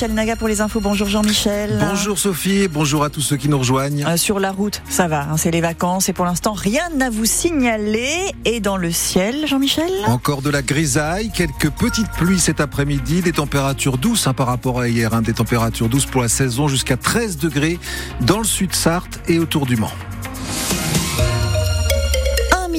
Jean-Michel Naga pour les infos. Bonjour Jean-Michel. Bonjour Sophie, bonjour à tous ceux qui nous rejoignent. Euh, sur la route, ça va, hein, c'est les vacances et pour l'instant rien à vous signaler. Et dans le ciel, Jean-Michel Encore de la grisaille, quelques petites pluies cet après-midi, des températures douces hein, par rapport à hier, hein, des températures douces pour la saison jusqu'à 13 degrés dans le sud Sarthe et autour du Mans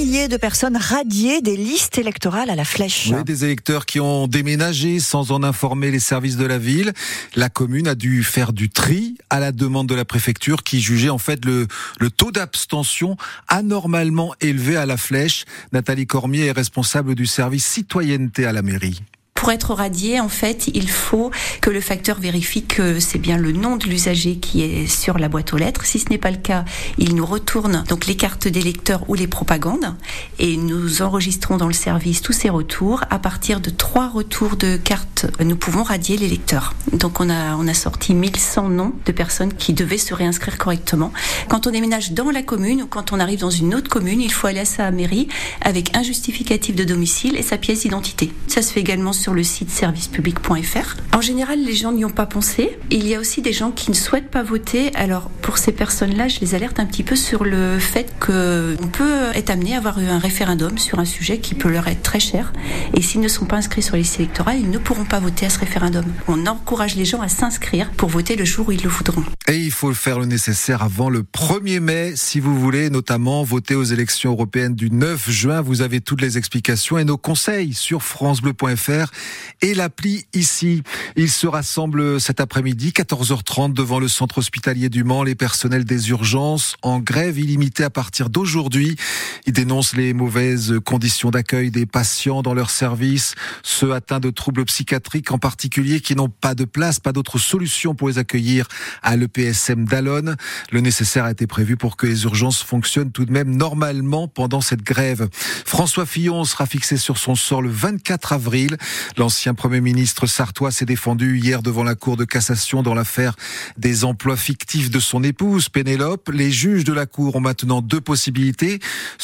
de personnes radiées des listes électorales à la flèche. Des électeurs qui ont déménagé sans en informer les services de la ville. La commune a dû faire du tri à la demande de la préfecture qui jugeait en fait le taux d'abstention anormalement élevé à la flèche. Nathalie Cormier est responsable du service citoyenneté à la mairie. Pour être radié, en fait, il faut que le facteur vérifie que c'est bien le nom de l'usager qui est sur la boîte aux lettres. Si ce n'est pas le cas, il nous retourne donc les cartes d'électeurs ou les propagandes et nous enregistrons dans le service tous ces retours. À partir de trois retours de cartes, nous pouvons radier les lecteurs. Donc on a on a sorti 1100 noms de personnes qui devaient se réinscrire correctement. Quand on déménage dans la commune ou quand on arrive dans une autre commune, il faut aller à sa mairie avec un justificatif de domicile et sa pièce d'identité. Ça se fait également sur le site servicepublic.fr. En général, les gens n'y ont pas pensé. Il y a aussi des gens qui ne souhaitent pas voter. Alors, pour ces personnes-là, je les alerte un petit peu sur le fait qu'on peut être amené à avoir un référendum sur un sujet qui peut leur être très cher. Et s'ils ne sont pas inscrits sur les listes électorales, ils ne pourront pas voter à ce référendum. On encourage les gens à s'inscrire pour voter le jour où ils le voudront. Et il faut faire le nécessaire avant le 1er mai, si vous voulez, notamment voter aux élections européennes du 9 juin. Vous avez toutes les explications et nos conseils sur francebleu.fr et l'appli ici. Ils se rassemblent cet après-midi, 14h30, devant le centre hospitalier du Mans, les personnels des urgences, en grève illimitée à partir d'aujourd'hui. Ils dénoncent les mauvaises conditions d'accueil des patients dans leur service, ceux atteints de troubles psychiatriques en particulier qui n'ont pas de place, pas d'autre solution pour les accueillir à l'EPSM d'Alonne. Le nécessaire a été prévu pour que les urgences fonctionnent tout de même normalement pendant cette grève. François Fillon sera fixé sur son sort le 24 avril. L'ancien Premier ministre sartois s'est défendu hier devant la Cour de cassation dans l'affaire des emplois fictifs de son épouse, Pénélope. Les juges de la Cour ont maintenant deux possibilités.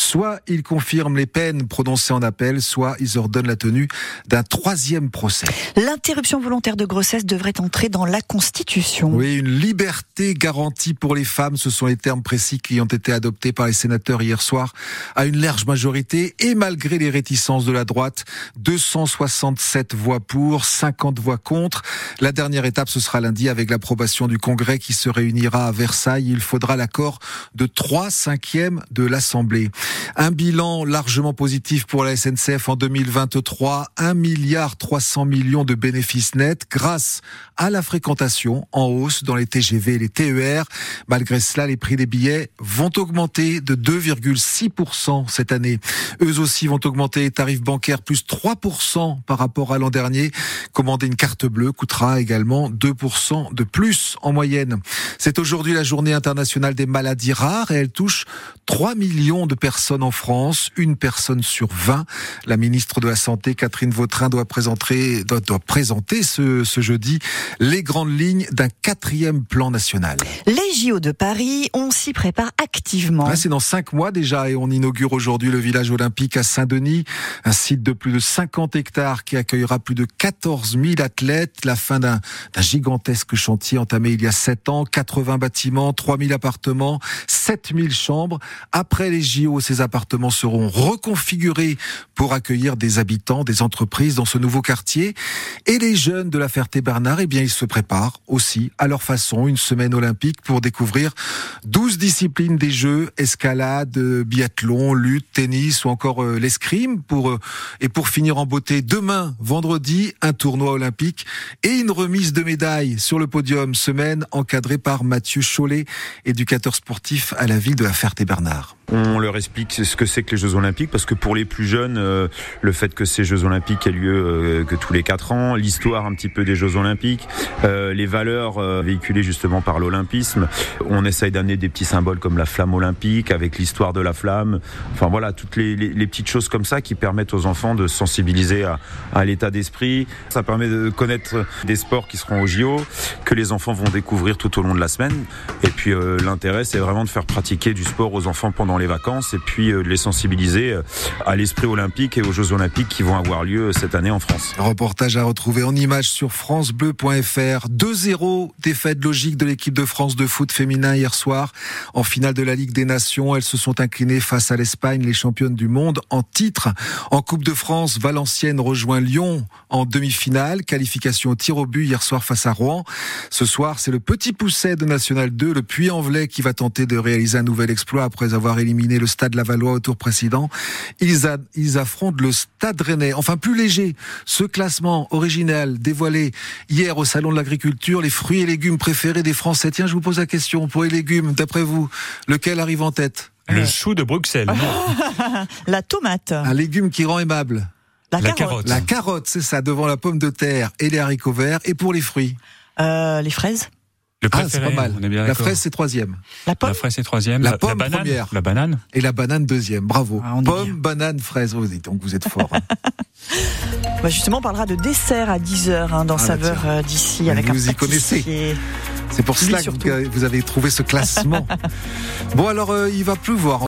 Soit ils confirment les peines prononcées en appel, soit ils ordonnent la tenue d'un troisième procès. L'interruption volontaire de grossesse devrait entrer dans la Constitution. Oui, une liberté garantie pour les femmes, ce sont les termes précis qui ont été adoptés par les sénateurs hier soir à une large majorité et malgré les réticences de la droite, 267 7 voix pour, 50 voix contre. La dernière étape, ce sera lundi avec l'approbation du Congrès qui se réunira à Versailles. Il faudra l'accord de 3 cinquièmes de l'Assemblée. Un bilan largement positif pour la SNCF en 2023. 1 milliard 300 millions de bénéfices nets grâce à la fréquentation en hausse dans les TGV et les TER. Malgré cela, les prix des billets vont augmenter de 2,6% cette année. Eux aussi vont augmenter les tarifs bancaires plus 3% par rapport à l'an dernier. Commander une carte bleue coûtera également 2% de plus en moyenne. C'est aujourd'hui la journée internationale des maladies rares et elle touche 3 millions de personnes en France, une personne sur 20. La ministre de la Santé, Catherine Vautrin, doit présenter, doit, présenter ce, ce jeudi les grandes lignes d'un quatrième plan national. Les JO de Paris, on s'y prépare activement. C'est dans cinq mois déjà et on inaugure aujourd'hui le village olympique à Saint-Denis, un site de plus de 50 hectares qui accueille aura plus de 14 000 athlètes. La fin d'un gigantesque chantier entamé il y a 7 ans. 80 bâtiments, 3 000 appartements, 7 000 chambres. Après les JO, ces appartements seront reconfigurés pour accueillir des habitants, des entreprises dans ce nouveau quartier. Et les jeunes de la Ferté-Bernard, eh bien, ils se préparent aussi à leur façon une semaine olympique pour découvrir 12 disciplines des Jeux, escalade, biathlon, lutte, tennis ou encore euh, l'escrime pour, euh, et pour finir en beauté demain, vendredi, un tournoi olympique et une remise de médailles sur le podium, semaine encadrée par Mathieu Chollet, éducateur sportif à la ville de la Ferté-Bernard. On leur explique ce que c'est que les Jeux Olympiques parce que pour les plus jeunes, euh, le fait que ces Jeux Olympiques aient lieu euh, que tous les quatre ans, l'histoire un petit peu des Jeux Olympiques, euh, les valeurs véhiculées justement par l'olympisme, on essaye d'amener des petits symboles comme la flamme olympique avec l'histoire de la flamme. Enfin voilà, toutes les, les, petites choses comme ça qui permettent aux enfants de sensibiliser à, à l'état d'esprit. Ça permet de connaître des sports qui seront au JO, que les enfants vont découvrir tout au long de la semaine. Et puis l'intérêt, c'est vraiment de faire pratiquer du sport aux enfants pendant les vacances et puis euh, de les sensibiliser euh, à l'esprit olympique et aux Jeux olympiques qui vont avoir lieu cette année en France. Reportage à retrouver en image sur francebleu.fr. 2-0, défaite logique de l'équipe de France de foot féminin hier soir. En finale de la Ligue des Nations, elles se sont inclinées face à l'Espagne, les championnes du monde en titre. En Coupe de France, Valenciennes rejoint Lyon en demi-finale. Qualification au tir au but hier soir face à Rouen. Ce soir, c'est le petit pousset de National 2, le Puy-en-Velay, qui va tenter de réaliser un nouvel exploit après avoir éliminé le Stade Lavallois au tour précédent. Ils, ils affrontent le Stade Rennais. Enfin, plus léger, ce classement original dévoilé hier au Salon de l'Agriculture, les fruits et légumes préférés des Français. Tiens, je vous pose la question, pour les légumes, d'après vous, lequel arrive en tête? Le chou de Bruxelles. la tomate. Un légume qui rend aimable. La, La carotte. carotte. La carotte, c'est ça, devant la pomme de terre et les haricots verts. Et pour les fruits? Euh, les fraises. Le Ah, c'est préféré, pas mal. on est bien La fraise, c'est troisième. La pomme. La fraise, c'est troisième. La pomme, banane. première. La banane. Et la banane, deuxième. Bravo. Ah, pomme, banane, fraise. Oh, dites donc, vous êtes fort. hein. Bah, justement, on parlera de dessert à 10h hein, dans Ah, bah, Saveur tiens. euh, d'ici avec un vous y pâtissier. C'est pour cela surtout. que vous avez trouvé ce classement. bon, alors, euh, il va pleuvoir.